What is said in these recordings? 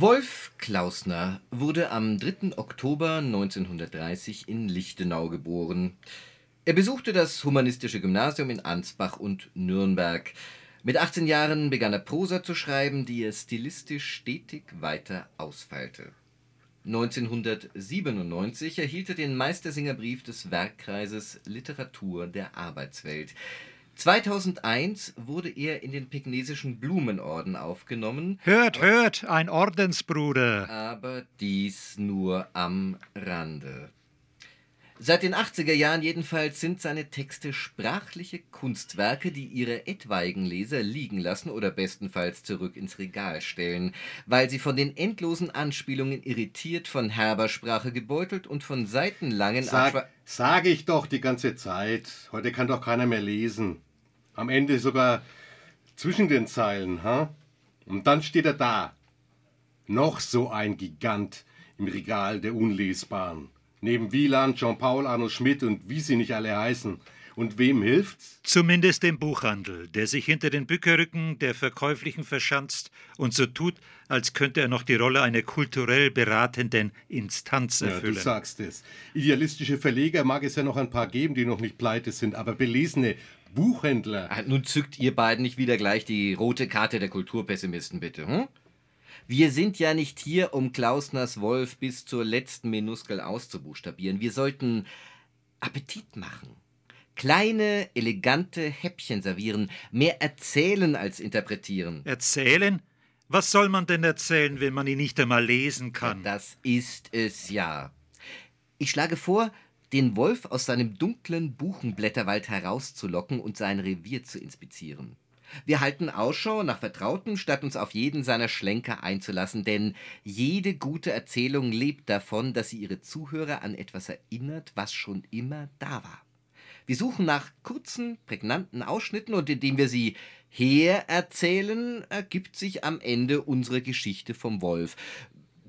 Wolf Klausner wurde am 3. Oktober 1930 in Lichtenau geboren. Er besuchte das humanistische Gymnasium in Ansbach und Nürnberg. Mit 18 Jahren begann er Prosa zu schreiben, die er stilistisch stetig weiter ausfeilte. 1997 erhielt er den Meistersingerbrief des Werkkreises Literatur der Arbeitswelt. 2001 wurde er in den Pegnesischen Blumenorden aufgenommen. Hört, hört, ein Ordensbruder. Aber dies nur am Rande. Seit den 80er Jahren jedenfalls sind seine Texte sprachliche Kunstwerke, die ihre etwaigen Leser liegen lassen oder bestenfalls zurück ins Regal stellen, weil sie von den endlosen Anspielungen irritiert, von herber Sprache gebeutelt und von seitenlangen Sag, sag ich doch die ganze Zeit. Heute kann doch keiner mehr lesen. Am Ende sogar zwischen den Zeilen, ha? Und dann steht er da. Noch so ein Gigant im Regal der Unlesbaren. Neben Wieland, Jean-Paul, Arno Schmidt und wie sie nicht alle heißen. Und wem hilft's? Zumindest dem Buchhandel, der sich hinter den Bückerrücken der Verkäuflichen verschanzt und so tut, als könnte er noch die Rolle einer kulturell beratenden Instanz erfüllen. Ja, du sagst es. Idealistische Verleger mag es ja noch ein paar geben, die noch nicht pleite sind, aber belesene Buchhändler. Ah, nun zückt ihr beiden nicht wieder gleich die rote Karte der Kulturpessimisten, bitte. Hm? Wir sind ja nicht hier, um Klausners Wolf bis zur letzten Minuskel auszubuchstabieren. Wir sollten Appetit machen. Kleine, elegante Häppchen servieren, mehr erzählen als interpretieren. Erzählen? Was soll man denn erzählen, wenn man ihn nicht einmal lesen kann? Ja, das ist es ja. Ich schlage vor, den Wolf aus seinem dunklen Buchenblätterwald herauszulocken und sein Revier zu inspizieren. Wir halten Ausschau nach Vertrauten, statt uns auf jeden seiner Schlenker einzulassen, denn jede gute Erzählung lebt davon, dass sie ihre Zuhörer an etwas erinnert, was schon immer da war. Wir suchen nach kurzen, prägnanten Ausschnitten und indem wir sie hererzählen, ergibt sich am Ende unsere Geschichte vom Wolf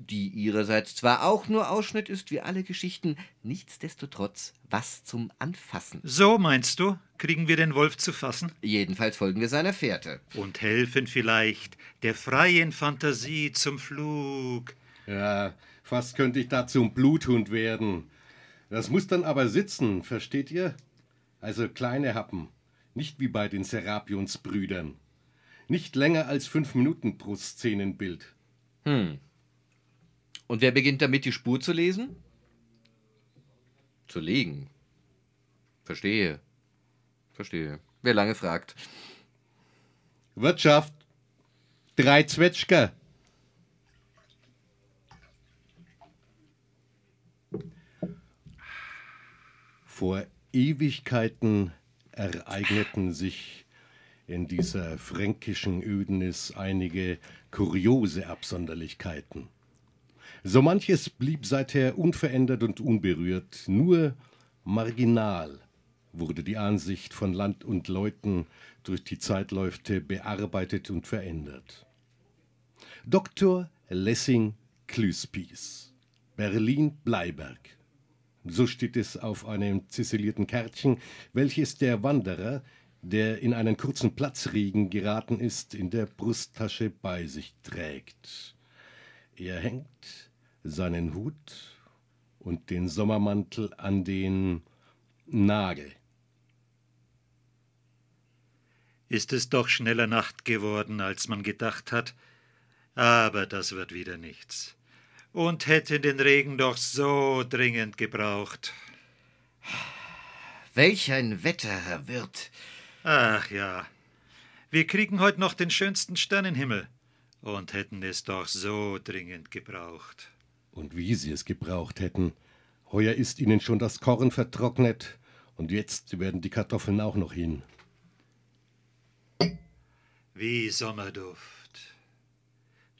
die ihrerseits zwar auch nur Ausschnitt ist wie alle Geschichten, nichtsdestotrotz was zum Anfassen. So meinst du? Kriegen wir den Wolf zu fassen? Jedenfalls folgen wir seiner Fährte. Und helfen vielleicht der freien Fantasie zum Flug. Ja, fast könnte ich da zum Bluthund werden. Das muss dann aber sitzen, versteht ihr? Also kleine Happen. Nicht wie bei den Serapionsbrüdern. Nicht länger als fünf Minuten pro Szenenbild. Hm. Und wer beginnt damit, die Spur zu lesen? Zu legen. Verstehe. Verstehe. Wer lange fragt. Wirtschaft. Drei Zwetschger. Vor Ewigkeiten ereigneten sich in dieser fränkischen Ödnis einige kuriose Absonderlichkeiten. So manches blieb seither unverändert und unberührt, nur marginal wurde die Ansicht von Land und Leuten durch die Zeitläufte bearbeitet und verändert. Dr. Lessing Klüspies, Berlin Bleiberg. So steht es auf einem ziselierten Kärtchen, welches der Wanderer, der in einen kurzen Platzregen geraten ist, in der Brusttasche bei sich trägt. Er hängt seinen Hut und den Sommermantel an den Nagel. Ist es doch schneller Nacht geworden, als man gedacht hat, aber das wird wieder nichts. Und hätte den Regen doch so dringend gebraucht. Welch ein Wetter, Herr Wirt. Ach ja. Wir kriegen heute noch den schönsten Sternenhimmel und hätten es doch so dringend gebraucht. Und wie sie es gebraucht hätten. Heuer ist ihnen schon das Korn vertrocknet und jetzt werden die Kartoffeln auch noch hin. Wie Sommerduft.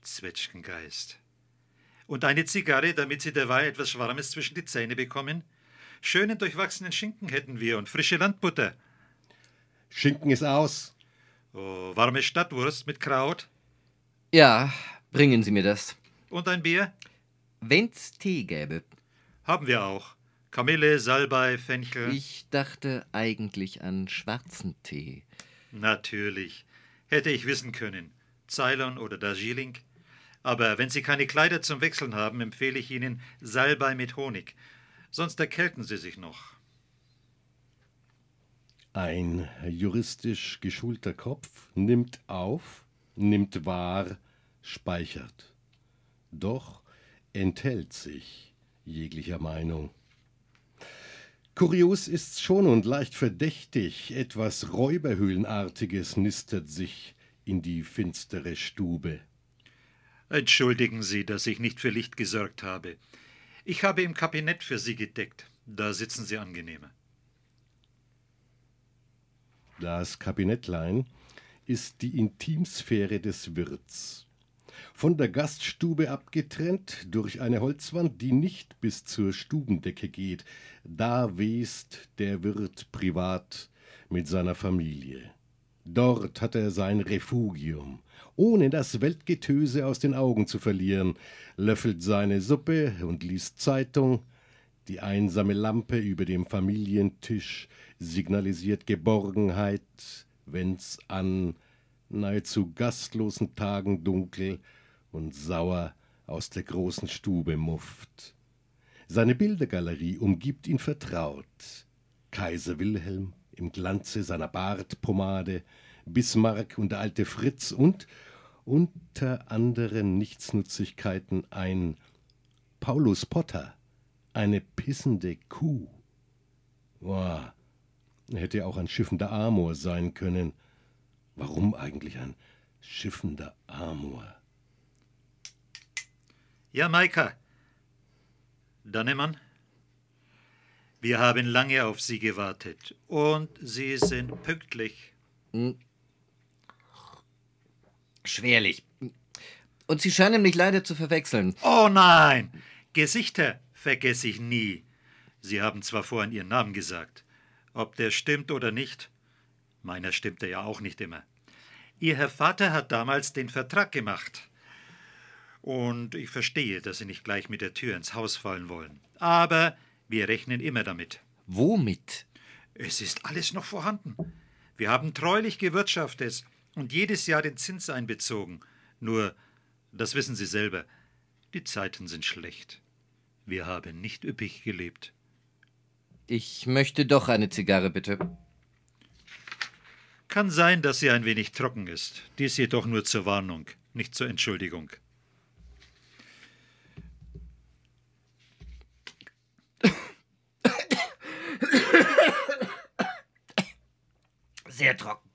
Zwetschgengeist. Und eine Zigarre, damit Sie derweil etwas Schwarmes zwischen die Zähne bekommen? Schönen durchwachsenen Schinken hätten wir und frische Landbutter. Schinken ist aus. Oh, warme Stadtwurst mit Kraut. Ja, bringen Sie mir das. Und ein Bier? Wenn's Tee gäbe. Haben wir auch. Kamille, Salbei, Fenchel. Ich dachte eigentlich an schwarzen Tee. Natürlich. Hätte ich wissen können. Ceylon oder Darjeeling. Aber wenn Sie keine Kleider zum Wechseln haben, empfehle ich Ihnen Salbei mit Honig. Sonst erkälten Sie sich noch. Ein juristisch geschulter Kopf nimmt auf, nimmt wahr, speichert. Doch enthält sich jeglicher Meinung. Kurios ist's schon und leicht verdächtig, etwas Räuberhöhlenartiges nistet sich in die finstere Stube. Entschuldigen Sie, dass ich nicht für Licht gesorgt habe. Ich habe im Kabinett für Sie gedeckt. Da sitzen Sie angenehmer. Das Kabinettlein ist die Intimsphäre des Wirts. Von der Gaststube abgetrennt durch eine Holzwand, die nicht bis zur Stubendecke geht, da west der Wirt privat mit seiner Familie. Dort hat er sein Refugium, ohne das Weltgetöse aus den Augen zu verlieren, löffelt seine Suppe und liest Zeitung, die einsame Lampe über dem Familientisch signalisiert Geborgenheit, wenn's an nahezu gastlosen Tagen dunkel und sauer aus der großen Stube mufft. Seine Bildergalerie umgibt ihn vertraut. Kaiser Wilhelm im Glanze seiner Bartpomade, Bismarck und der alte Fritz und unter anderen Nichtsnutzigkeiten ein Paulus Potter, eine pissende Kuh. Boah, hätte auch ein schiffender Amor sein können. Warum eigentlich ein schiffender Amor? Ja, Maika. Dannemann? Wir haben lange auf Sie gewartet und Sie sind pünktlich. Hm. Schwerlich. Und Sie scheinen mich leider zu verwechseln. Oh nein! Gesichter vergesse ich nie. Sie haben zwar vorhin Ihren Namen gesagt. Ob der stimmt oder nicht, meiner stimmte ja auch nicht immer. Ihr Herr Vater hat damals den Vertrag gemacht. Und ich verstehe, dass Sie nicht gleich mit der Tür ins Haus fallen wollen. Aber wir rechnen immer damit. Womit? Es ist alles noch vorhanden. Wir haben treulich gewirtschaftet und jedes Jahr den Zins einbezogen. Nur, das wissen Sie selber, die Zeiten sind schlecht. Wir haben nicht üppig gelebt. Ich möchte doch eine Zigarre, bitte. Kann sein, dass sie ein wenig trocken ist. Dies jedoch nur zur Warnung, nicht zur Entschuldigung. Sehr trocken.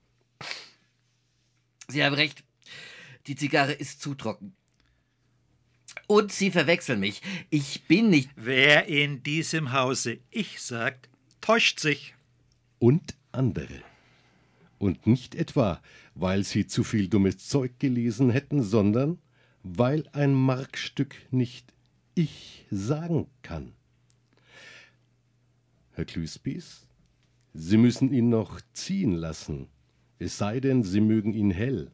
Sie haben recht. Die Zigarre ist zu trocken. Und Sie verwechseln mich. Ich bin nicht. Wer in diesem Hause ich sagt, täuscht sich. Und andere. Und nicht etwa, weil sie zu viel dummes Zeug gelesen hätten, sondern weil ein Markstück nicht ich sagen kann. Herr Klüspis, Sie müssen ihn noch ziehen lassen, es sei denn, Sie mögen ihn hell.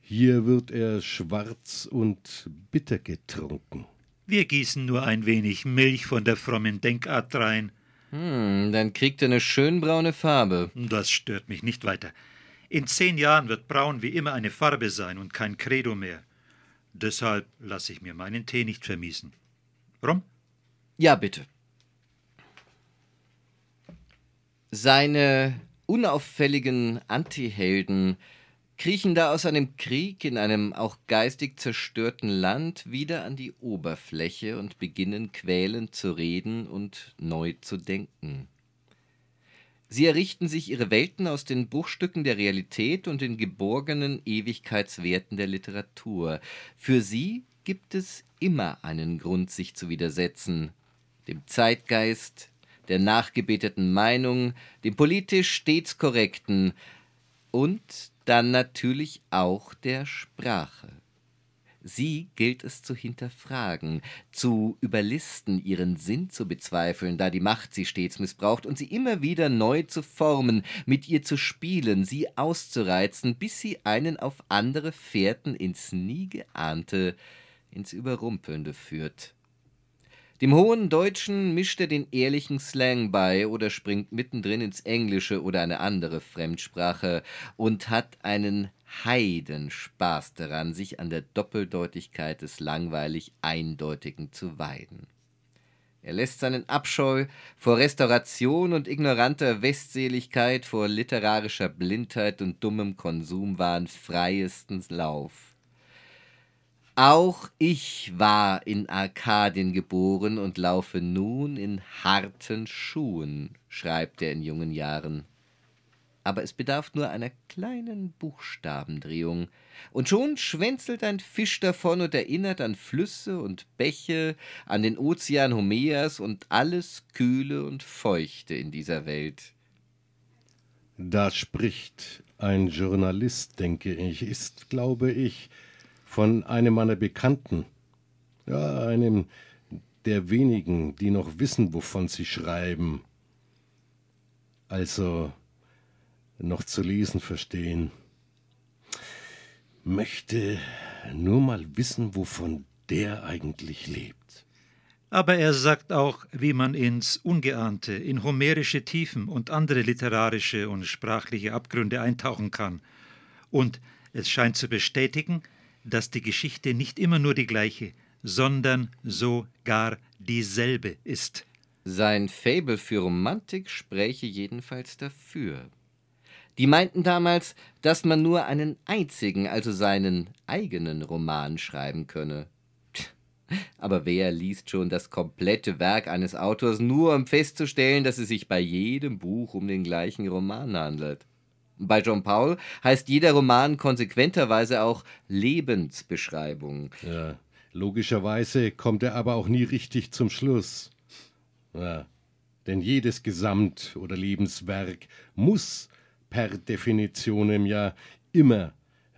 Hier wird er schwarz und bitter getrunken. Wir gießen nur ein wenig Milch von der frommen Denkart rein. Hm, dann kriegt er eine schön braune Farbe. Das stört mich nicht weiter. In zehn Jahren wird braun wie immer eine Farbe sein und kein Credo mehr. Deshalb lasse ich mir meinen Tee nicht vermiesen. Rum? Ja, bitte. Seine unauffälligen Antihelden kriechen da aus einem Krieg in einem auch geistig zerstörten Land wieder an die Oberfläche und beginnen quälend zu reden und neu zu denken. Sie errichten sich ihre Welten aus den Bruchstücken der Realität und den geborgenen Ewigkeitswerten der Literatur. Für sie gibt es immer einen Grund, sich zu widersetzen, dem Zeitgeist, der nachgebeteten Meinung, dem politisch stets korrekten und dann natürlich auch der Sprache. Sie gilt es zu hinterfragen, zu überlisten, ihren Sinn zu bezweifeln, da die Macht sie stets missbraucht, und sie immer wieder neu zu formen, mit ihr zu spielen, sie auszureizen, bis sie einen auf andere Fährten ins nie geahnte, ins Überrumpelnde führt. Dem hohen Deutschen mischt er den ehrlichen Slang bei oder springt mittendrin ins Englische oder eine andere Fremdsprache und hat einen Heidenspaß daran, sich an der Doppeldeutigkeit des langweilig Eindeutigen zu weiden. Er lässt seinen Abscheu vor Restauration und ignoranter Westseligkeit, vor literarischer Blindheit und dummem Konsumwahn freiestens Lauf. Auch ich war in Arkadien geboren und laufe nun in harten Schuhen, schreibt er in jungen Jahren aber es bedarf nur einer kleinen Buchstabendrehung, und schon schwänzelt ein Fisch davon und erinnert an Flüsse und Bäche, an den Ozean Homeas und alles Kühle und Feuchte in dieser Welt. Da spricht ein Journalist, denke ich, ist, glaube ich, von einem meiner Bekannten, ja, einem der wenigen, die noch wissen, wovon sie schreiben. Also noch zu lesen verstehen. Möchte nur mal wissen, wovon der eigentlich lebt. Aber er sagt auch, wie man ins Ungeahnte, in homerische Tiefen und andere literarische und sprachliche Abgründe eintauchen kann. Und es scheint zu bestätigen, dass die Geschichte nicht immer nur die gleiche, sondern sogar dieselbe ist. Sein Fabel für Romantik spräche jedenfalls dafür. Die meinten damals, dass man nur einen einzigen, also seinen eigenen Roman schreiben könne. Aber wer liest schon das komplette Werk eines Autors, nur um festzustellen, dass es sich bei jedem Buch um den gleichen Roman handelt? Bei John Paul heißt jeder Roman konsequenterweise auch Lebensbeschreibung. Ja, logischerweise kommt er aber auch nie richtig zum Schluss. Ja, denn jedes Gesamt- oder Lebenswerk muss per Definitionem ja immer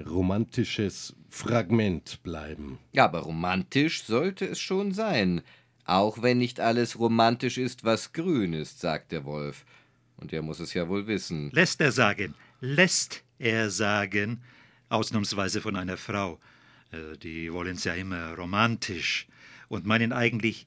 romantisches Fragment bleiben. Ja, aber romantisch sollte es schon sein. Auch wenn nicht alles romantisch ist, was grün ist, sagt der Wolf. Und er muss es ja wohl wissen. Lässt er sagen, lässt er sagen, ausnahmsweise von einer Frau. Äh, die wollen es ja immer romantisch und meinen eigentlich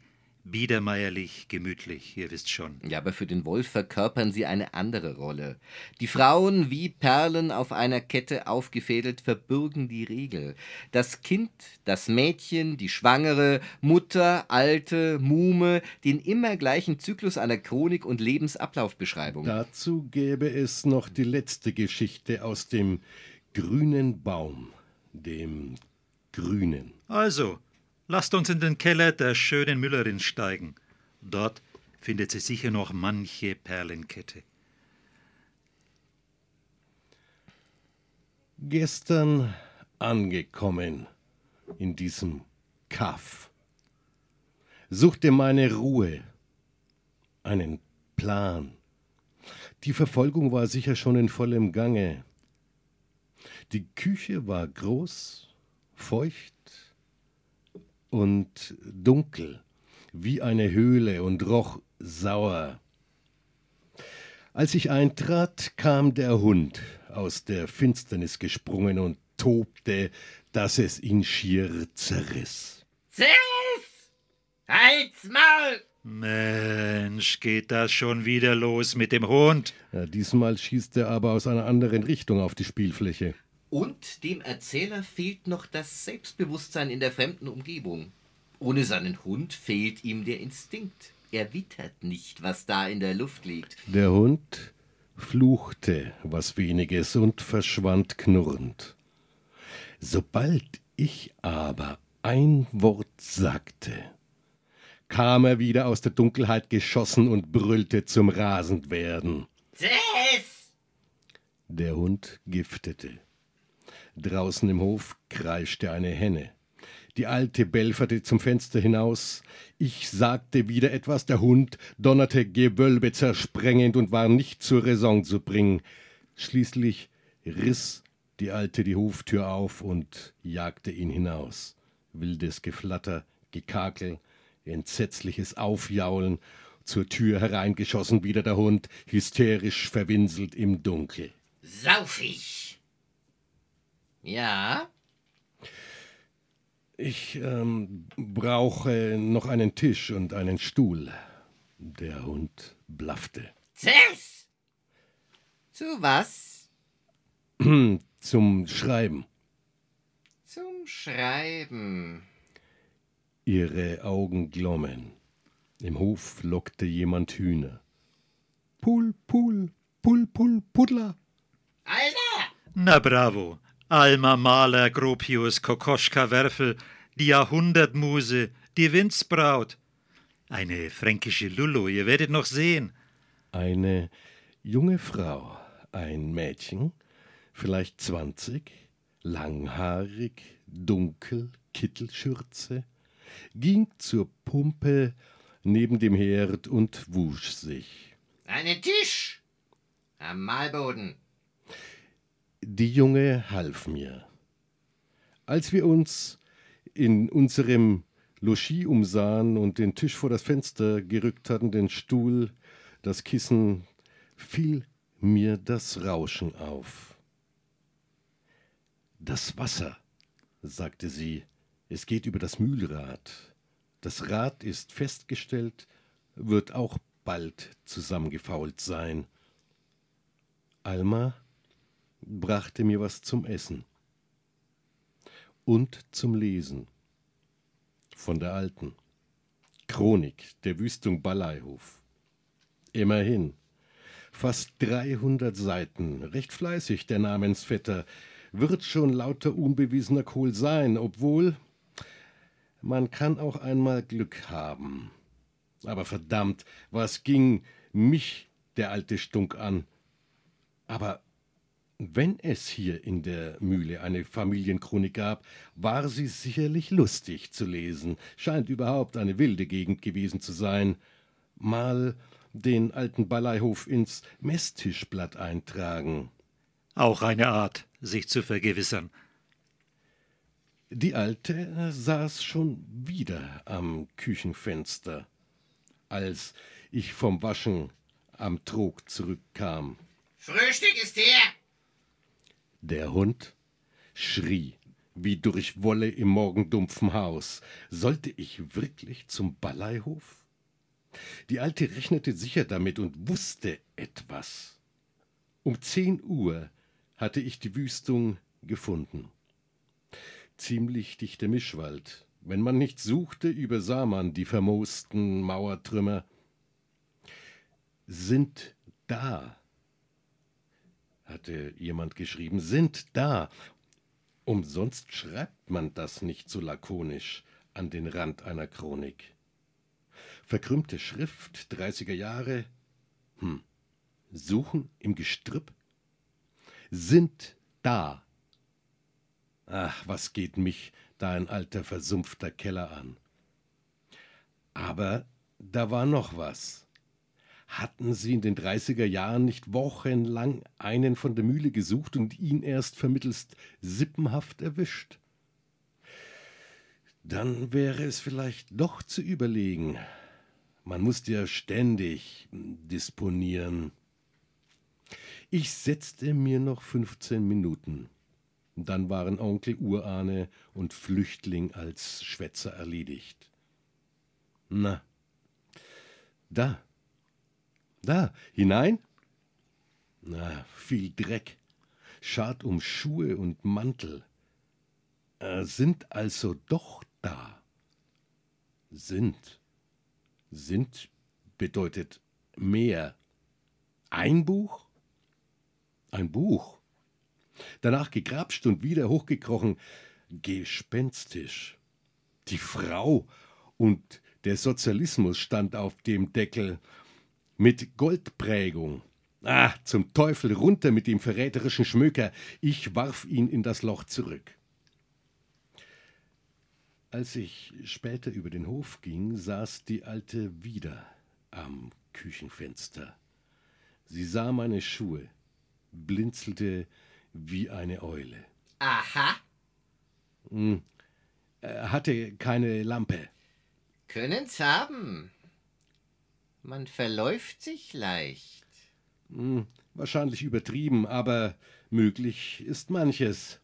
biedermeierlich, gemütlich, ihr wisst schon. Ja, aber für den Wolf verkörpern sie eine andere Rolle. Die Frauen, wie Perlen auf einer Kette aufgefädelt, verbürgen die Regel. Das Kind, das Mädchen, die Schwangere, Mutter, Alte, Muhme, den immer gleichen Zyklus einer Chronik und Lebensablaufbeschreibung. Dazu gäbe es noch die letzte Geschichte aus dem grünen Baum, dem Grünen. Also, Lasst uns in den Keller der schönen Müllerin steigen. Dort findet sie sicher noch manche Perlenkette. Gestern angekommen in diesem Kaff, suchte meine Ruhe, einen Plan. Die Verfolgung war sicher schon in vollem Gange. Die Küche war groß, feucht, und dunkel, wie eine Höhle und roch sauer. Als ich eintrat, kam der Hund aus der Finsternis gesprungen und tobte, dass es ihn schier zerriss. Ziss! Halt's Maul! Mensch, geht das schon wieder los mit dem Hund? Ja, diesmal schießt er aber aus einer anderen Richtung auf die Spielfläche. Und dem Erzähler fehlt noch das Selbstbewusstsein in der fremden Umgebung. Ohne seinen Hund fehlt ihm der Instinkt. Er wittert nicht, was da in der Luft liegt. Der Hund fluchte was weniges und verschwand knurrend. Sobald ich aber ein Wort sagte, kam er wieder aus der Dunkelheit geschossen und brüllte zum Rasendwerden. Tschüss! Der Hund giftete. Draußen im Hof kreischte eine Henne. Die Alte belferte zum Fenster hinaus. Ich sagte wieder etwas, der Hund donnerte Gewölbe zersprengend und war nicht zur Raison zu bringen. Schließlich riss die Alte die Hoftür auf und jagte ihn hinaus. Wildes Geflatter, Gekakel, entsetzliches Aufjaulen, zur Tür hereingeschossen wieder der Hund, hysterisch verwinselt im Dunkel. Saufig! Ja? Ich ähm, brauche noch einen Tisch und einen Stuhl. Der Hund blaffte. Tschüss! Zu was? Zum Schreiben. Zum Schreiben. Ihre Augen glommen. Im Hof lockte jemand Hühner. Pul, pul, pul, pul, puddler. Alter! Na bravo. Alma Mahler, Gropius, Kokoschka, Werfel, die Jahrhundertmuse, die Windsbraut. Eine fränkische Lulu, ihr werdet noch sehen. Eine junge Frau, ein Mädchen, vielleicht zwanzig, langhaarig, dunkel, Kittelschürze, ging zur Pumpe neben dem Herd und wusch sich. Einen Tisch! Am Mahlboden. Die Junge half mir. Als wir uns in unserem Logis umsahen und den Tisch vor das Fenster gerückt hatten, den Stuhl, das Kissen, fiel mir das Rauschen auf. Das Wasser, sagte sie, es geht über das Mühlrad. Das Rad ist festgestellt, wird auch bald zusammengefault sein. Alma brachte mir was zum Essen und zum Lesen. Von der alten Chronik der Wüstung Balleihof. Immerhin. Fast 300 Seiten, recht fleißig der Namensvetter, wird schon lauter unbewiesener Kohl sein, obwohl man kann auch einmal Glück haben. Aber verdammt, was ging mich der alte Stunk an? Aber wenn es hier in der Mühle eine Familienchronik gab, war sie sicherlich lustig zu lesen, scheint überhaupt eine wilde Gegend gewesen zu sein. Mal den alten Balleihof ins Messtischblatt eintragen. Auch eine Art, sich zu vergewissern. Die Alte saß schon wieder am Küchenfenster, als ich vom Waschen am Trog zurückkam. Frühstück ist her! Der Hund schrie wie durch Wolle im morgendumpfen Haus. Sollte ich wirklich zum Balleihof? Die Alte rechnete sicher damit und wusste etwas. Um zehn Uhr hatte ich die Wüstung gefunden. Ziemlich dichter Mischwald. Wenn man nicht suchte, übersah man die vermoosten Mauertrümmer. Sind da, hatte jemand geschrieben, sind da. Umsonst schreibt man das nicht so lakonisch an den Rand einer Chronik. Verkrümmte Schrift, 30er Jahre. Hm. Suchen im Gestrüpp? Sind da. Ach, was geht mich da ein alter versumpfter Keller an? Aber da war noch was. Hatten Sie in den 30er Jahren nicht wochenlang einen von der Mühle gesucht und ihn erst vermittelst sippenhaft erwischt? Dann wäre es vielleicht doch zu überlegen. Man musste ja ständig disponieren. Ich setzte mir noch 15 Minuten. Dann waren Onkel Urahne und Flüchtling als Schwätzer erledigt. Na, da, da, hinein? Na, viel Dreck. Schad um Schuhe und Mantel. Äh, sind also doch da. Sind. Sind bedeutet mehr. Ein Buch? Ein Buch. Danach gegrapscht und wieder hochgekrochen. Gespenstisch. Die Frau und der Sozialismus stand auf dem Deckel mit Goldprägung. Ah, zum Teufel runter mit dem verräterischen Schmöker. Ich warf ihn in das Loch zurück. Als ich später über den Hof ging, saß die Alte wieder am Küchenfenster. Sie sah meine Schuhe, blinzelte wie eine Eule. Aha. Hm, hatte keine Lampe. Können's haben. Man verläuft sich leicht. Hm, wahrscheinlich übertrieben, aber möglich ist manches.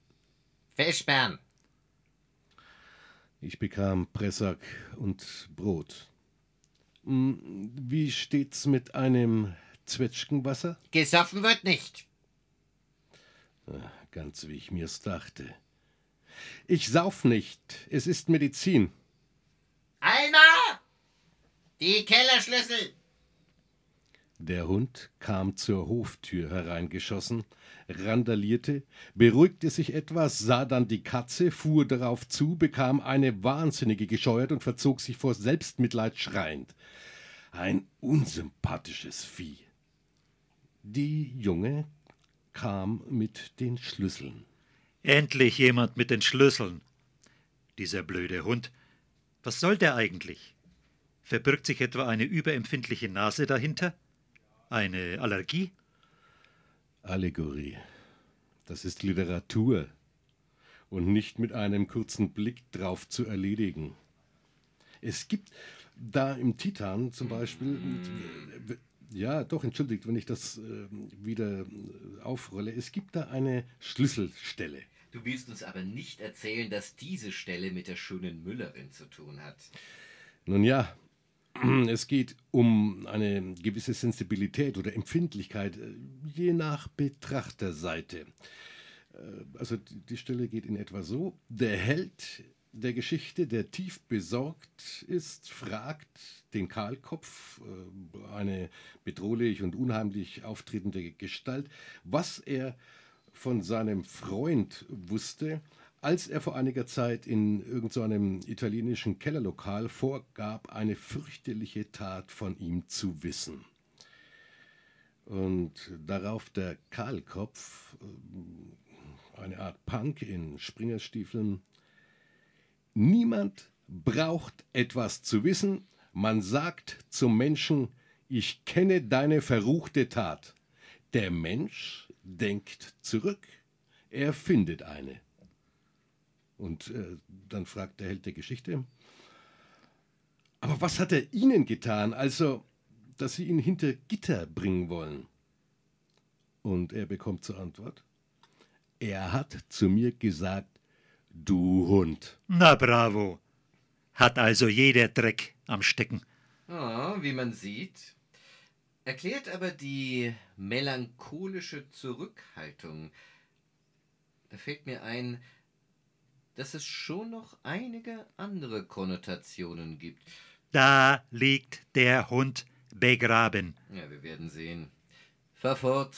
Versperren. Ich bekam Pressack und Brot. Hm, Wie steht's mit einem Zwetschgenwasser? Gesoffen wird nicht. Ganz wie ich mir's dachte. Ich sauf nicht, es ist Medizin. Alma! Die Kellerschlüssel! Der Hund kam zur Hoftür hereingeschossen, randalierte, beruhigte sich etwas, sah dann die Katze, fuhr darauf zu, bekam eine Wahnsinnige gescheuert und verzog sich vor Selbstmitleid schreiend. Ein unsympathisches Vieh. Die Junge kam mit den Schlüsseln. Endlich jemand mit den Schlüsseln. Dieser blöde Hund. Was soll der eigentlich? Verbirgt sich etwa eine überempfindliche Nase dahinter? Eine Allergie? Allegorie. Das ist Literatur und nicht mit einem kurzen Blick drauf zu erledigen. Es gibt da im Titan zum Beispiel, ja doch, entschuldigt, wenn ich das äh, wieder äh, aufrolle, es gibt da eine Schlüsselstelle. Du willst uns aber nicht erzählen, dass diese Stelle mit der schönen Müllerin zu tun hat. Nun ja, es geht um eine gewisse Sensibilität oder Empfindlichkeit, äh, je nach Betrachterseite. Äh, Also die Stelle geht in etwa so. Der Held der Geschichte, der tief besorgt ist, fragt den Kahlkopf, äh, eine bedrohlich und unheimlich auftretende Gestalt, was er von seinem Freund wusste, als er vor einiger Zeit in irgendeinem italienischen Kellerlokal vorgab, eine fürchterliche Tat von ihm zu wissen. Und darauf der Kahlkopf, äh, eine Art Punk in Springerstiefeln, Niemand braucht etwas zu wissen, man sagt zum Menschen, ich kenne deine verruchte Tat. Der Mensch denkt zurück, er findet eine. Und äh, dann fragt der Held der Geschichte, aber was hat er Ihnen getan, also, dass Sie ihn hinter Gitter bringen wollen? Und er bekommt zur Antwort, er hat zu mir gesagt, du Hund. Na bravo. Hat also jeder Dreck am Stecken. Oh, wie man sieht. Erklärt aber die melancholische Zurückhaltung. Da fällt mir ein, dass es schon noch einige andere Konnotationen gibt. Da liegt der Hund begraben. Ja, wir werden sehen. Fahr fort.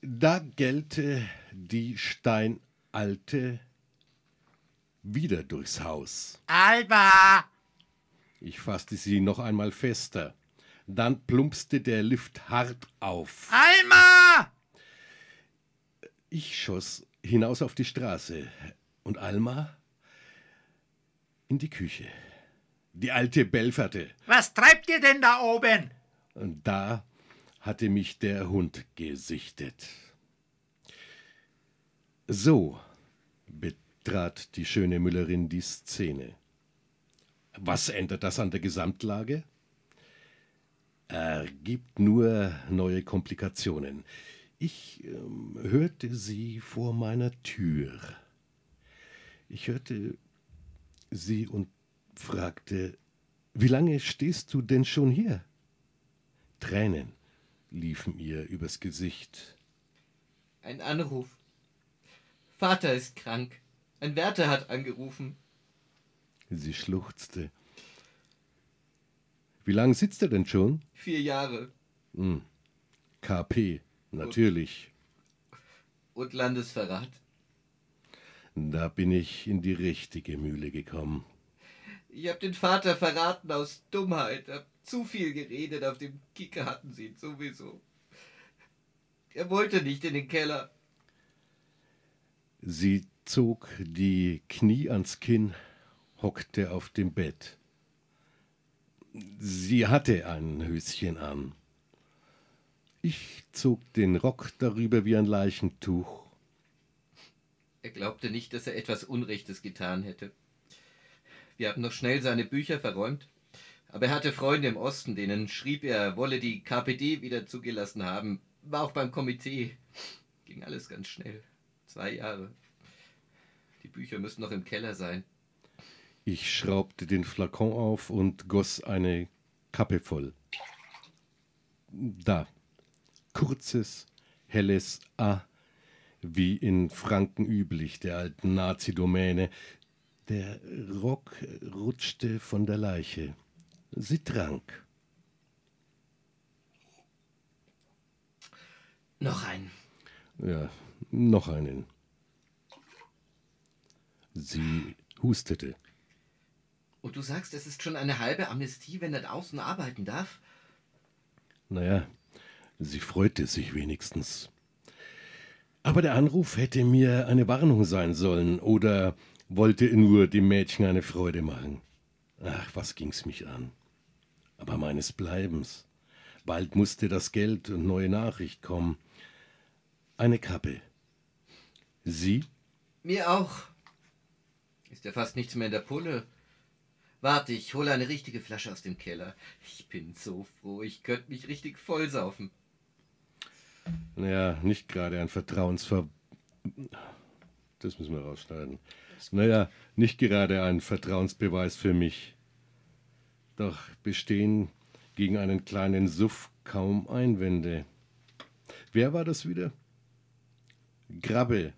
Da gellte die Steinalte wieder durchs Haus. Alba! Ich fasste sie noch einmal fester. Dann plumpste der Lift hart auf. Alma! Ich schoss hinaus auf die Straße und Alma in die Küche. Die alte belferte. Was treibt ihr denn da oben? Und da hatte mich der Hund gesichtet. So betrat die schöne Müllerin die Szene. Was ändert das an der Gesamtlage? Ergibt nur neue Komplikationen. Ich ähm, hörte sie vor meiner Tür. Ich hörte sie und fragte, wie lange stehst du denn schon hier? Tränen liefen ihr übers Gesicht. Ein Anruf. Vater ist krank. Ein Wärter hat angerufen. Sie schluchzte. Wie lange sitzt er denn schon? Vier Jahre. Hm. KP, natürlich. Und Landesverrat. Da bin ich in die richtige Mühle gekommen. Ich hab den Vater verraten aus Dummheit. Hab zu viel geredet. Auf dem Kicker hatten sie ihn sowieso. Er wollte nicht in den Keller. Sie zog die Knie ans Kinn, hockte auf dem Bett. Sie hatte ein Höschen an. Ich zog den Rock darüber wie ein Leichentuch. Er glaubte nicht, dass er etwas Unrechtes getan hätte. Wir haben noch schnell seine Bücher verräumt. Aber er hatte Freunde im Osten, denen schrieb er, er wolle die KPD wieder zugelassen haben. War auch beim Komitee. Ging alles ganz schnell. Zwei Jahre. Die Bücher müssen noch im Keller sein. Ich schraubte den Flakon auf und goss eine Kappe voll. Da. Kurzes, helles A, wie in Franken üblich, der alten Nazi-Domäne. Der Rock rutschte von der Leiche. Sie trank. Noch einen. Ja, noch einen. Sie hustete. Und du sagst, es ist schon eine halbe Amnestie, wenn er draußen arbeiten darf? Naja, sie freute sich wenigstens. Aber der Anruf hätte mir eine Warnung sein sollen oder wollte nur dem Mädchen eine Freude machen. Ach, was ging's mich an? Aber meines Bleibens. Bald musste das Geld und neue Nachricht kommen. Eine Kappe. Sie? Mir auch. Ist ja fast nichts mehr in der Pulle. Warte, ich hole eine richtige Flasche aus dem Keller. Ich bin so froh, ich könnte mich richtig vollsaufen. Naja, nicht gerade ein Vertrauensver... Das müssen wir rausschneiden. Naja, nicht gerade ein Vertrauensbeweis für mich. Doch bestehen gegen einen kleinen Suff kaum Einwände. Wer war das wieder? Grabbe.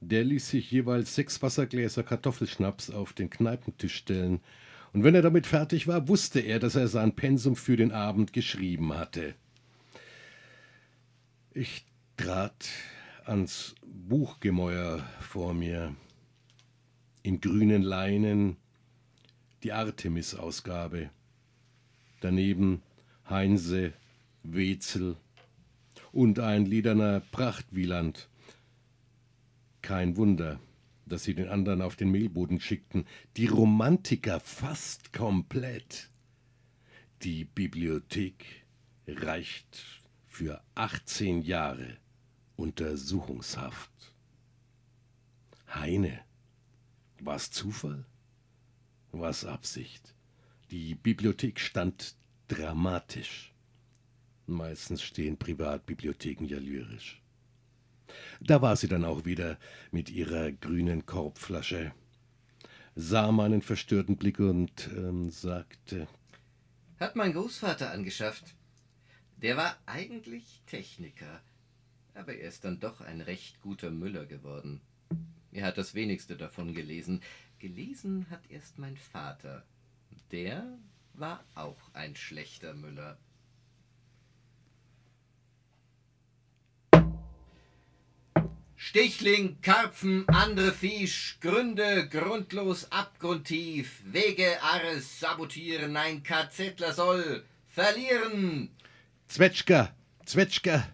Der ließ sich jeweils sechs Wassergläser Kartoffelschnaps auf den Kneipentisch stellen, und wenn er damit fertig war, wusste er, dass er sein Pensum für den Abend geschrieben hatte. Ich trat ans Buchgemäuer vor mir. In grünen Leinen die Artemis-Ausgabe. Daneben Heinse, Wetzel und ein liederner Prachtwieland. Kein Wunder, dass sie den anderen auf den Mehlboden schickten. Die Romantiker fast komplett. Die Bibliothek reicht für 18 Jahre Untersuchungshaft. Heine. War's Zufall? War's Absicht? Die Bibliothek stand dramatisch. Meistens stehen Privatbibliotheken ja lyrisch. Da war sie dann auch wieder mit ihrer grünen Korbflasche, sah meinen verstörten Blick und ähm, sagte: Hat mein Großvater angeschafft. Der war eigentlich Techniker, aber er ist dann doch ein recht guter Müller geworden. Er hat das wenigste davon gelesen. Gelesen hat erst mein Vater. Der war auch ein schlechter Müller. Stichling, Karpfen, andere Fisch, Gründe, grundlos, abgrundtief, Wege, Ares, sabotieren, ein KZler soll verlieren. Zwetschger, Zwetschger,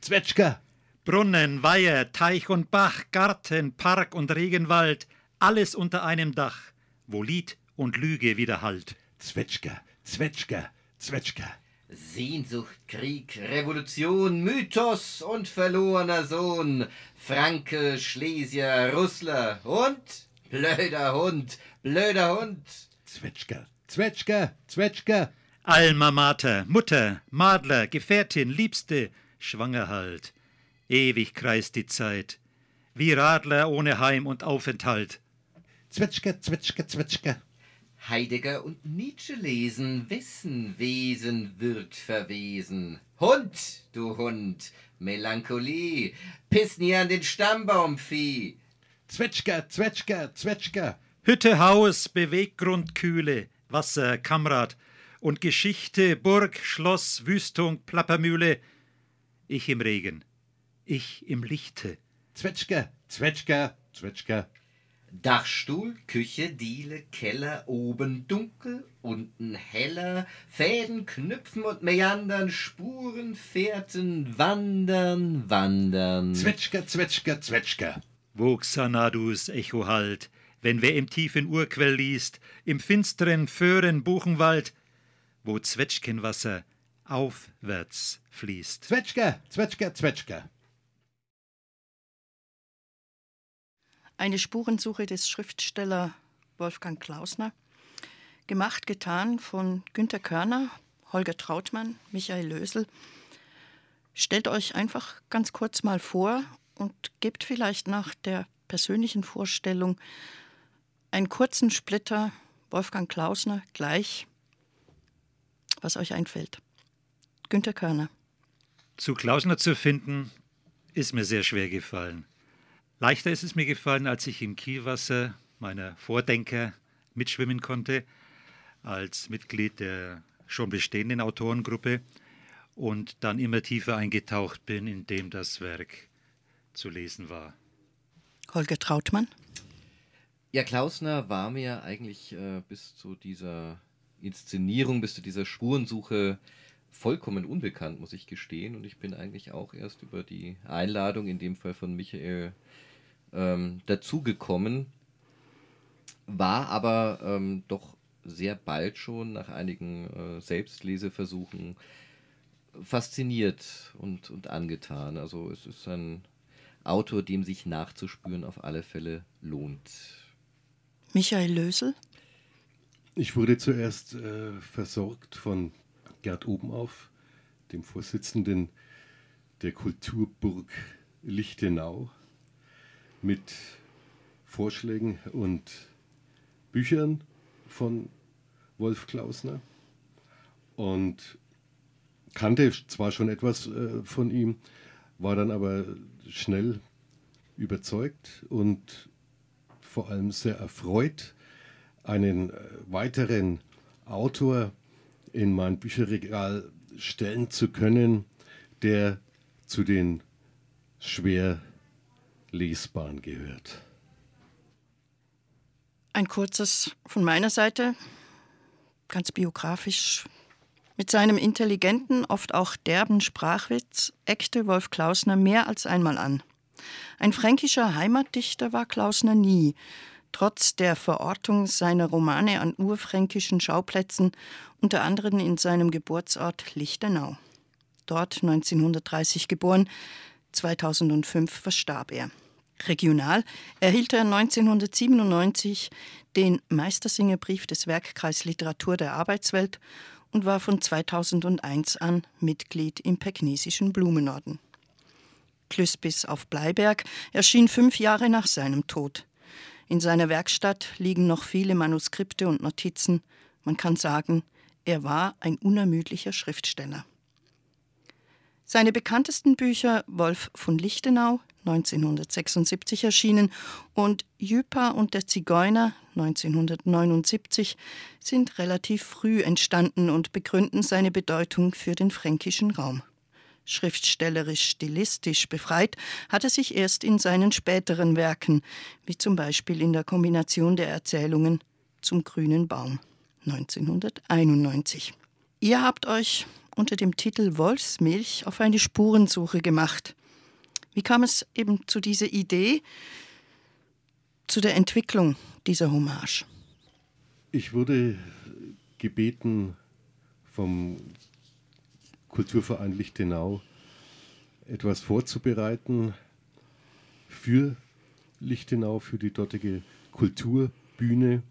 Zwetschger. Brunnen, Weiher, Teich und Bach, Garten, Park und Regenwald, alles unter einem Dach, wo Lied und Lüge widerhallt. Zwetschger, Zwetschger, Zwetschger. Sehnsucht, Krieg, Revolution, Mythos und verlorener Sohn, Franke, Schlesier, Russler und blöder Hund, blöder Hund. Zwetschger, Zwetschger, Zwetschger. Alma Mater, Mutter, Madler, Gefährtin, Liebste, schwanger halt. Ewig kreist die Zeit, wie Radler ohne Heim und Aufenthalt. Zwetschger, Zwetschger, Zwetschger. Heidegger und Nietzsche lesen, wessen Wesen wird verwesen. Hund, du Hund, Melancholie, piss nie an den Stammbaum, Vieh. Zwetschger, Zwetschger, Zwetschger. Hütte, Haus, Beweggrund, Kühle, Wasser, Kamrat und Geschichte, Burg, Schloss, Wüstung, Plappermühle. Ich im Regen, ich im Lichte. Zwetschger, Zwetschger, Zwetschger. Dachstuhl, Küche, Diele, Keller, oben dunkel, unten heller, Fäden, Knüpfen und Meandern, Spuren, Fährten, Wandern, Wandern. Zwetschger, Zwetschger, Zwetschger. Wo Xanadus Echo hallt, wenn wer im tiefen Urquell liest, im finsteren Föhren Buchenwald, wo Zwetschgenwasser aufwärts fließt. Zwetschger, Zwetschger, Zwetschger. Eine Spurensuche des Schriftsteller Wolfgang Klausner. Gemacht, getan von Günter Körner, Holger Trautmann, Michael Lösel. Stellt euch einfach ganz kurz mal vor und gebt vielleicht nach der persönlichen Vorstellung einen kurzen Splitter Wolfgang Klausner gleich, was euch einfällt. Günter Körner. Zu Klausner zu finden, ist mir sehr schwer gefallen. Leichter ist es mir gefallen, als ich im Kielwasser meiner Vordenker mitschwimmen konnte, als Mitglied der schon bestehenden Autorengruppe und dann immer tiefer eingetaucht bin, indem das Werk zu lesen war. Holger Trautmann? Ja, Klausner war mir eigentlich äh, bis zu dieser Inszenierung, bis zu dieser Spurensuche vollkommen unbekannt, muss ich gestehen. Und ich bin eigentlich auch erst über die Einladung, in dem Fall von Michael, ähm, dazugekommen. War aber ähm, doch sehr bald schon nach einigen äh, Selbstleseversuchen fasziniert und, und angetan. Also es ist ein Autor, dem sich nachzuspüren auf alle Fälle lohnt. Michael Lösel? Ich wurde zuerst äh, versorgt von Gerd Obenauf, dem Vorsitzenden der Kulturburg Lichtenau, mit Vorschlägen und Büchern von Wolf Klausner und kannte zwar schon etwas äh, von ihm, war dann aber schnell überzeugt und vor allem sehr erfreut, einen äh, weiteren Autor in mein Bücherregal stellen zu können, der zu den schwer lesbaren gehört. Ein kurzes von meiner Seite, ganz biografisch. Mit seinem intelligenten, oft auch derben Sprachwitz eckte Wolf Klausner mehr als einmal an. Ein fränkischer Heimatdichter war Klausner nie, trotz der Verortung seiner Romane an urfränkischen Schauplätzen, unter anderem in seinem Geburtsort Lichtenau. Dort 1930 geboren, 2005 verstarb er. Regional erhielt er 1997 den Meistersingerbrief des Werkkreis Literatur der Arbeitswelt und war von 2001 an Mitglied im Pegnesischen Blumenorden. Klüspis auf Bleiberg erschien fünf Jahre nach seinem Tod. In seiner Werkstatt liegen noch viele Manuskripte und Notizen. Man kann sagen, er war ein unermüdlicher Schriftsteller. Seine bekanntesten Bücher Wolf von Lichtenau 1976 erschienen und Jüpa und der Zigeuner 1979 sind relativ früh entstanden und begründen seine Bedeutung für den fränkischen Raum. Schriftstellerisch stilistisch befreit hat er sich erst in seinen späteren Werken, wie zum Beispiel in der Kombination der Erzählungen Zum grünen Baum 1991. Ihr habt euch unter dem Titel Wolfsmilch auf eine Spurensuche gemacht. Wie kam es eben zu dieser Idee, zu der Entwicklung dieser Hommage? Ich wurde gebeten vom Kulturverein Lichtenau etwas vorzubereiten für Lichtenau, für die dortige Kulturbühne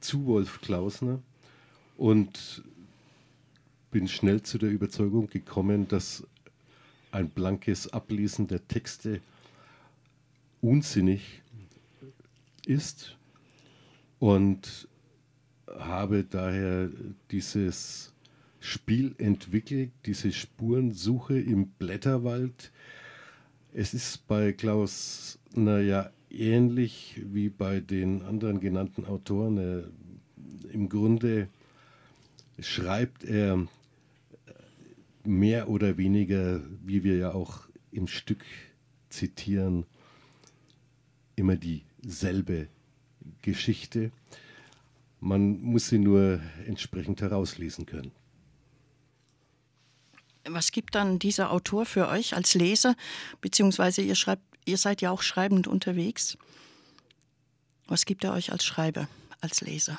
zu Wolf Klausner. Und bin schnell zu der Überzeugung gekommen, dass ein blankes Ablesen der Texte unsinnig ist und habe daher dieses Spiel entwickelt, diese Spurensuche im Blätterwald. Es ist bei Klaus naja ähnlich wie bei den anderen genannten Autoren. Er, Im Grunde schreibt er mehr oder weniger, wie wir ja auch im Stück zitieren, immer dieselbe Geschichte. Man muss sie nur entsprechend herauslesen können. Was gibt dann dieser Autor für euch als Leser, beziehungsweise ihr, schreibt, ihr seid ja auch schreibend unterwegs? Was gibt er euch als Schreiber, als Leser?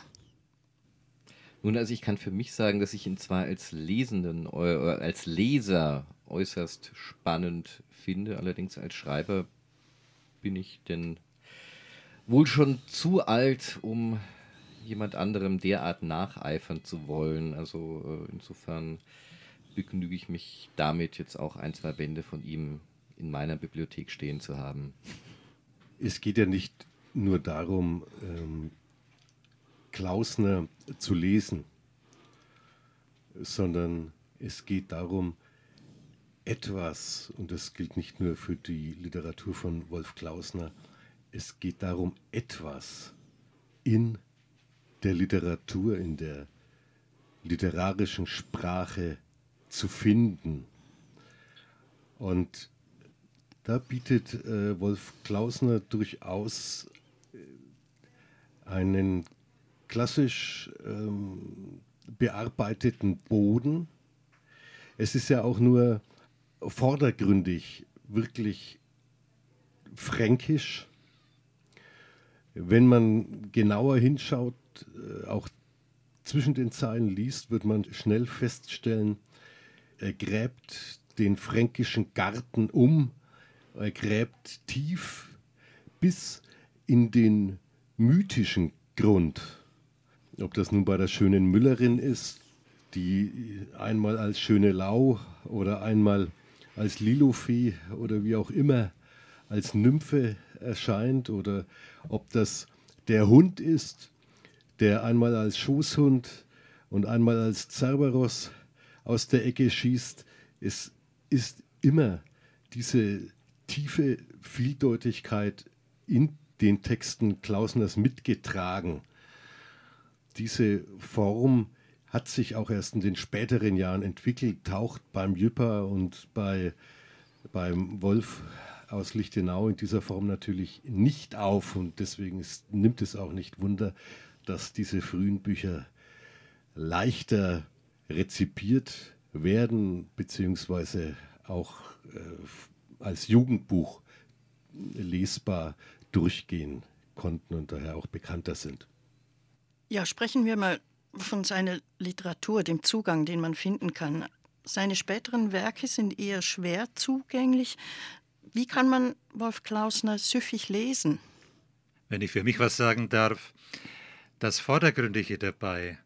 Nun, also ich kann für mich sagen, dass ich ihn zwar als Lesenden, äh, als Leser äußerst spannend finde, allerdings als Schreiber bin ich denn wohl schon zu alt, um jemand anderem derart nacheifern zu wollen. Also äh, insofern begnüge ich mich damit, jetzt auch ein, zwei Bände von ihm in meiner Bibliothek stehen zu haben. Es geht ja nicht nur darum, ähm, Klausner zu lesen, sondern es geht darum, etwas, und das gilt nicht nur für die Literatur von Wolf Klausner, es geht darum, etwas in der Literatur, in der literarischen Sprache zu finden. Und da bietet äh, Wolf Klausner durchaus äh, einen klassisch ähm, bearbeiteten Boden. Es ist ja auch nur vordergründig wirklich fränkisch. Wenn man genauer hinschaut, äh, auch zwischen den Zeilen liest, wird man schnell feststellen, er gräbt den fränkischen Garten um, er gräbt tief bis in den mythischen Grund. Ob das nun bei der schönen Müllerin ist, die einmal als schöne Lau oder einmal als Lilofee oder wie auch immer als Nymphe erscheint oder ob das der Hund ist, der einmal als Schoßhund und einmal als Cerberus aus der Ecke schießt. Es ist immer diese tiefe Vieldeutigkeit in den Texten Klausners mitgetragen. Diese Form hat sich auch erst in den späteren Jahren entwickelt, taucht beim Jüpper und bei, beim Wolf aus Lichtenau in dieser Form natürlich nicht auf und deswegen ist, nimmt es auch nicht Wunder, dass diese frühen Bücher leichter rezipiert werden, beziehungsweise auch äh, als Jugendbuch lesbar durchgehen konnten und daher auch bekannter sind. Ja, sprechen wir mal von seiner Literatur, dem Zugang, den man finden kann. Seine späteren Werke sind eher schwer zugänglich. Wie kann man Wolf Klausner süffig lesen? Wenn ich für mich was sagen darf, das Vordergründige dabei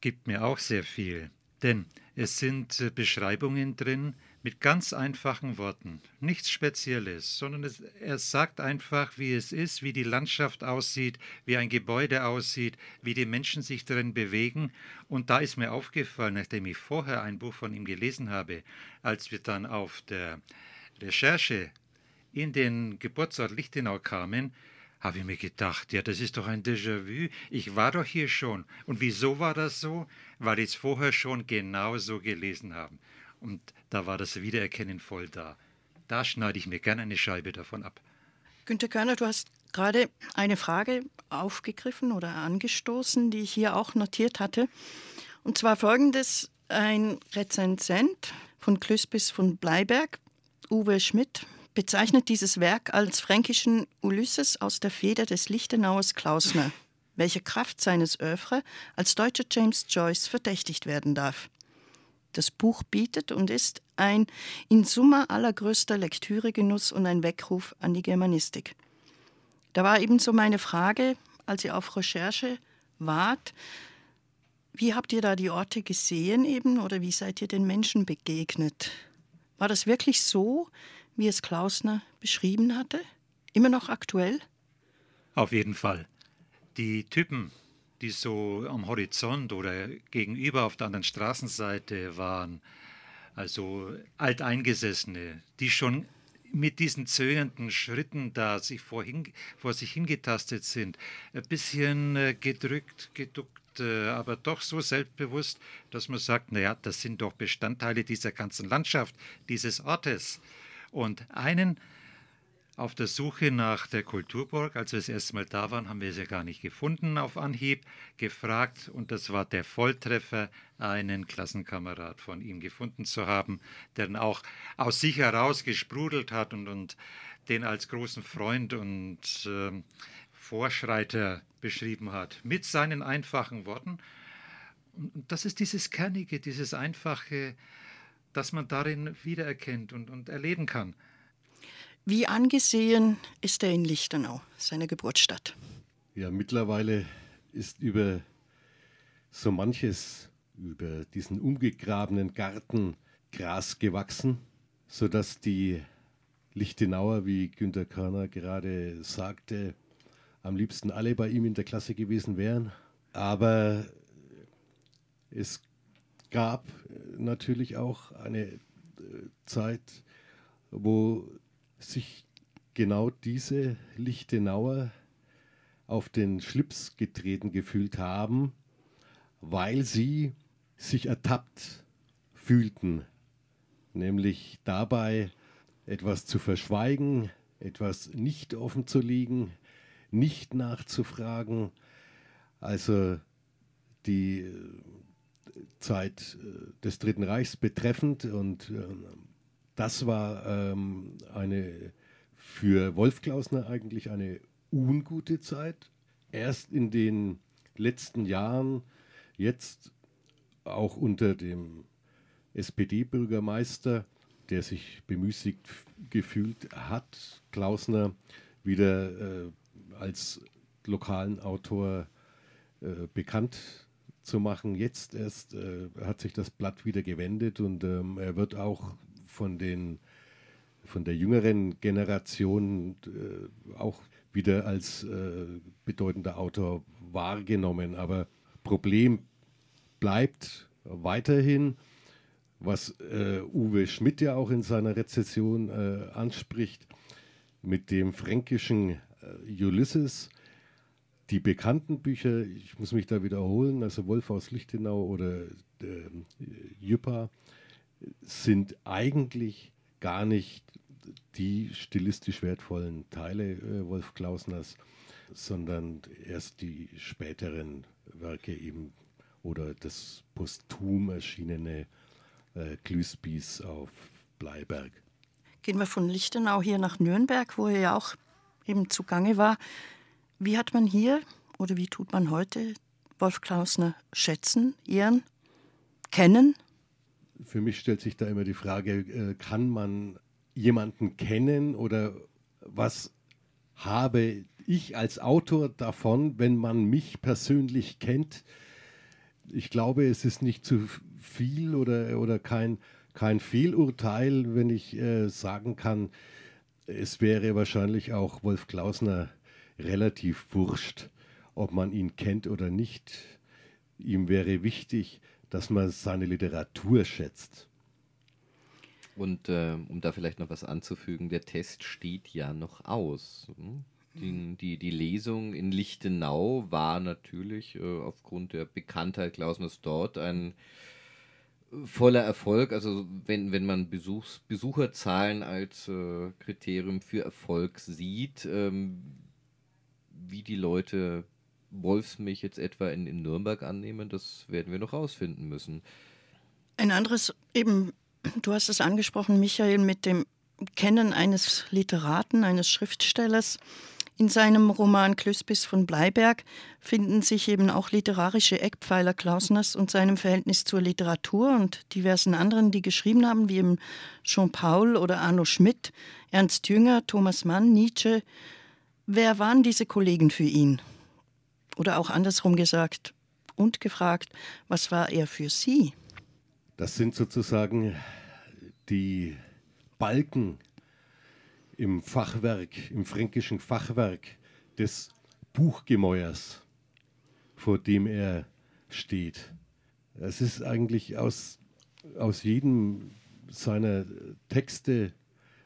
gibt mir auch sehr viel, denn es sind äh, Beschreibungen drin mit ganz einfachen Worten, nichts Spezielles, sondern es, er sagt einfach, wie es ist, wie die Landschaft aussieht, wie ein Gebäude aussieht, wie die Menschen sich darin bewegen. Und da ist mir aufgefallen, nachdem ich vorher ein Buch von ihm gelesen habe, als wir dann auf der Recherche in den Geburtsort Lichtenau kamen, habe ich mir gedacht, ja, das ist doch ein Déjà-vu. Ich war doch hier schon. Und wieso war das so? Weil ich es vorher schon genau so gelesen habe. Und da war das Wiedererkennen voll da. Da schneide ich mir gerne eine Scheibe davon ab. Günter Körner, du hast gerade eine Frage aufgegriffen oder angestoßen, die ich hier auch notiert hatte. Und zwar folgendes: Ein Rezensent von Klüspis von Bleiberg, Uwe Schmidt, bezeichnet dieses Werk als fränkischen Ulysses aus der Feder des Lichtenauers Klausner, welche Kraft seines Övre als deutscher James Joyce verdächtigt werden darf. Das Buch bietet und ist ein in Summa allergrößter Lektüregenuss und ein Weckruf an die Germanistik. Da war ebenso meine Frage, als ihr auf Recherche wart, wie habt ihr da die Orte gesehen eben oder wie seid ihr den Menschen begegnet? War das wirklich so, wie es Klausner beschrieben hatte? Immer noch aktuell? Auf jeden Fall. Die Typen, die so am Horizont oder gegenüber auf der anderen Straßenseite waren, also Alteingesessene, die schon mit diesen zögernden Schritten da sich vorhin, vor sich hingetastet sind, ein bisschen äh, gedrückt, geduckt, äh, aber doch so selbstbewusst, dass man sagt, naja, das sind doch Bestandteile dieser ganzen Landschaft, dieses Ortes. Und einen auf der Suche nach der Kulturburg, als wir das erste Mal da waren, haben wir sie ja gar nicht gefunden auf Anhieb, gefragt und das war der Volltreffer, einen Klassenkamerad von ihm gefunden zu haben, der dann auch aus sich heraus gesprudelt hat und, und den als großen Freund und äh, Vorschreiter beschrieben hat, mit seinen einfachen Worten. Und das ist dieses Kernige, dieses Einfache, das man darin wiedererkennt und, und erleben kann. Wie angesehen ist er in Lichtenau, seine Geburtsstadt? Ja, mittlerweile ist über so manches, über diesen umgegrabenen Garten Gras gewachsen, sodass die Lichtenauer, wie Günter Körner gerade sagte, am liebsten alle bei ihm in der Klasse gewesen wären. Aber es gab natürlich auch eine Zeit, wo sich genau diese Lichtenauer auf den Schlips getreten gefühlt haben, weil sie sich ertappt fühlten, nämlich dabei etwas zu verschweigen, etwas nicht offen zu liegen, nicht nachzufragen. Also die äh, Zeit äh, des Dritten Reichs betreffend und äh, das war ähm, eine für Wolf Klausner eigentlich eine ungute Zeit. Erst in den letzten Jahren, jetzt auch unter dem SPD-Bürgermeister, der sich bemüßigt gefühlt hat, Klausner wieder äh, als lokalen Autor äh, bekannt zu machen. Jetzt erst äh, hat sich das Blatt wieder gewendet und ähm, er wird auch von den von der jüngeren Generation äh, auch wieder als äh, bedeutender Autor wahrgenommen. Aber Problem bleibt weiterhin, was äh, Uwe Schmidt ja auch in seiner Rezession äh, anspricht, mit dem fränkischen äh, Ulysses. Die bekannten Bücher, ich muss mich da wiederholen, also Wolf aus Lichtenau oder äh, Jüppa, sind eigentlich gar nicht die stilistisch wertvollen Teile äh, Wolf Klausners, sondern erst die späteren Werke eben oder das posthum erschienene äh, Glüßbies auf Bleiberg. Gehen wir von Lichtenau hier nach Nürnberg, wo er ja auch eben zugange war. Wie hat man hier oder wie tut man heute Wolf Klausner schätzen, ehren, kennen? Für mich stellt sich da immer die Frage, äh, kann man jemanden kennen oder was habe ich als Autor davon, wenn man mich persönlich kennt? Ich glaube, es ist nicht zu viel oder, oder kein, kein Fehlurteil, wenn ich äh, sagen kann, es wäre wahrscheinlich auch Wolf Klausner relativ wurscht, ob man ihn kennt oder nicht. Ihm wäre wichtig, dass man seine Literatur schätzt. Und äh, um da vielleicht noch was anzufügen, der Test steht ja noch aus. Hm? Die, die, die Lesung in Lichtenau war natürlich äh, aufgrund der Bekanntheit Klausners dort ein voller Erfolg. Also wenn, wenn man Besuchs, Besucherzahlen als äh, Kriterium für Erfolg sieht, ähm, wie die Leute Wolfsmilch jetzt etwa in, in Nürnberg annehmen, das werden wir noch rausfinden müssen. Ein anderes eben Du hast es angesprochen, Michael, mit dem Kennen eines Literaten, eines Schriftstellers. In seinem Roman Klüspis von Bleiberg finden sich eben auch literarische Eckpfeiler Klausners und seinem Verhältnis zur Literatur und diversen anderen, die geschrieben haben, wie eben Jean Paul oder Arno Schmidt, Ernst Jünger, Thomas Mann, Nietzsche. Wer waren diese Kollegen für ihn? Oder auch andersrum gesagt und gefragt, was war er für Sie? Das sind sozusagen die Balken im Fachwerk, im fränkischen Fachwerk des Buchgemäuers, vor dem er steht. Es ist eigentlich aus, aus jedem seiner Texte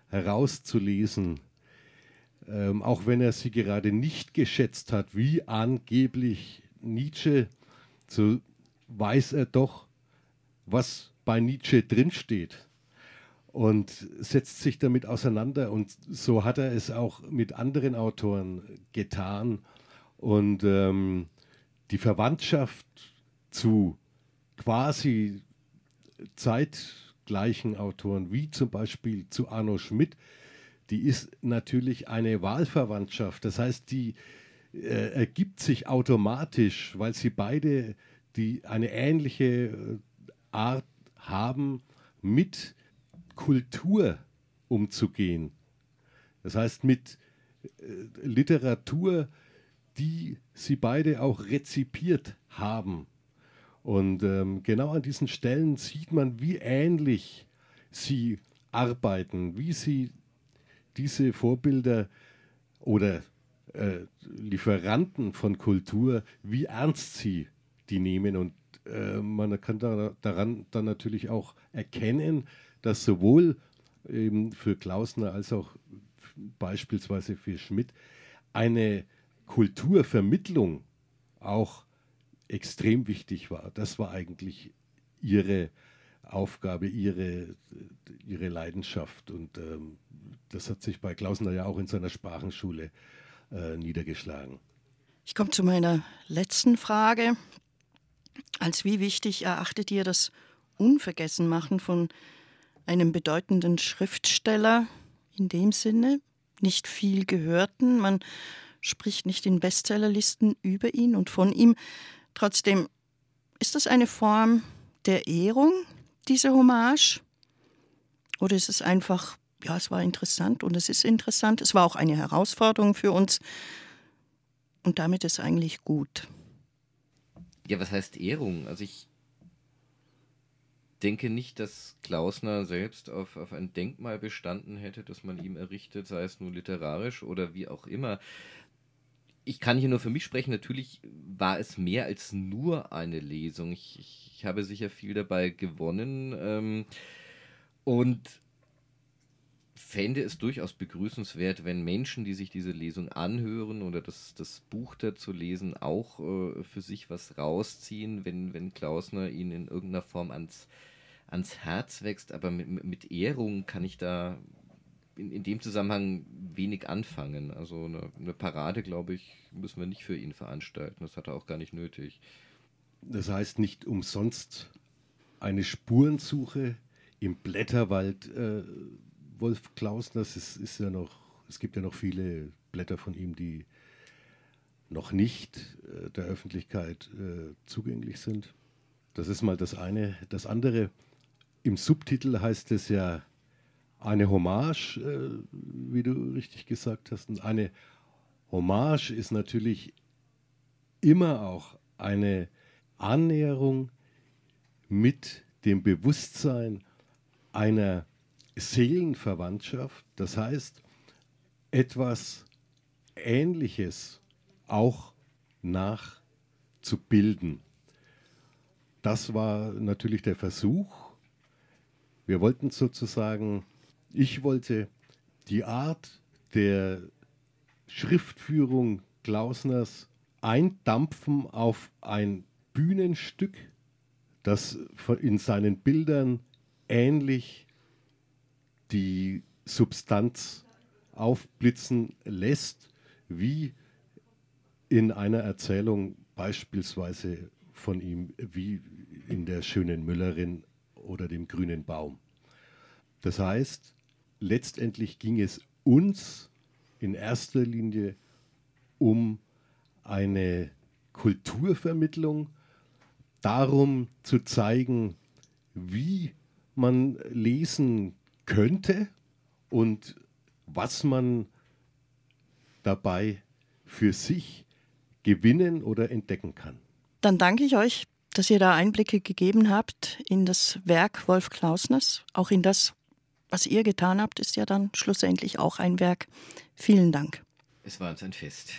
herauszulesen, ähm, auch wenn er sie gerade nicht geschätzt hat, wie angeblich Nietzsche, so weiß er doch, was bei Nietzsche drinsteht und setzt sich damit auseinander. Und so hat er es auch mit anderen Autoren getan. Und ähm, die Verwandtschaft zu quasi zeitgleichen Autoren, wie zum Beispiel zu Arno Schmidt, die ist natürlich eine Wahlverwandtschaft. Das heißt, die äh, ergibt sich automatisch, weil sie beide die eine ähnliche äh, Art haben, mit Kultur umzugehen. Das heißt, mit äh, Literatur, die sie beide auch rezipiert haben. Und ähm, genau an diesen Stellen sieht man, wie ähnlich sie arbeiten, wie sie diese Vorbilder oder äh, Lieferanten von Kultur, wie ernst sie die nehmen und äh, man kann da, daran dann natürlich auch erkennen, dass sowohl eben für Klausner als auch beispielsweise für Schmidt eine Kulturvermittlung auch extrem wichtig war. Das war eigentlich ihre Aufgabe, ihre, ihre Leidenschaft. Und ähm, das hat sich bei Klausner ja auch in seiner Sprachenschule äh, niedergeschlagen. Ich komme zu meiner letzten Frage. Als wie wichtig erachtet ihr das Unvergessenmachen von einem bedeutenden Schriftsteller in dem Sinne, nicht viel gehörten, man spricht nicht in Bestsellerlisten über ihn und von ihm. Trotzdem ist das eine Form der Ehrung, diese Hommage? Oder ist es einfach, ja, es war interessant und es ist interessant, es war auch eine Herausforderung für uns und damit ist eigentlich gut. Ja, was heißt Ehrung? Also ich denke nicht, dass Klausner selbst auf, auf ein Denkmal bestanden hätte, das man ihm errichtet, sei es nur literarisch oder wie auch immer. Ich kann hier nur für mich sprechen. Natürlich war es mehr als nur eine Lesung. Ich, ich, ich habe sicher viel dabei gewonnen. Ähm, und fände es durchaus begrüßenswert, wenn Menschen, die sich diese Lesung anhören oder das, das Buch dazu lesen, auch äh, für sich was rausziehen, wenn, wenn Klausner ihnen in irgendeiner Form ans, ans Herz wächst. Aber mit, mit Ehrung kann ich da in, in dem Zusammenhang wenig anfangen. Also eine, eine Parade, glaube ich, müssen wir nicht für ihn veranstalten. Das hat er auch gar nicht nötig. Das heißt nicht umsonst eine Spurensuche im Blätterwald. Äh, Wolf Klausner, es ist, ist, ja noch, es gibt ja noch viele Blätter von ihm, die noch nicht äh, der Öffentlichkeit äh, zugänglich sind. Das ist mal das eine. Das andere, im Subtitel heißt es ja eine Hommage, äh, wie du richtig gesagt hast. Und eine Hommage ist natürlich immer auch eine Annäherung mit dem Bewusstsein einer Seelenverwandtschaft, das heißt etwas Ähnliches auch nachzubilden. Das war natürlich der Versuch. Wir wollten sozusagen, ich wollte die Art der Schriftführung Klausners eindampfen auf ein Bühnenstück, das in seinen Bildern ähnlich die Substanz aufblitzen lässt, wie in einer Erzählung beispielsweise von ihm, wie in der schönen Müllerin oder dem grünen Baum. Das heißt, letztendlich ging es uns in erster Linie um eine Kulturvermittlung, darum zu zeigen, wie man lesen könnte und was man dabei für sich gewinnen oder entdecken kann. Dann danke ich euch, dass ihr da Einblicke gegeben habt in das Werk Wolf Klausners. Auch in das, was ihr getan habt, ist ja dann schlussendlich auch ein Werk. Vielen Dank. Es war uns ein Fest.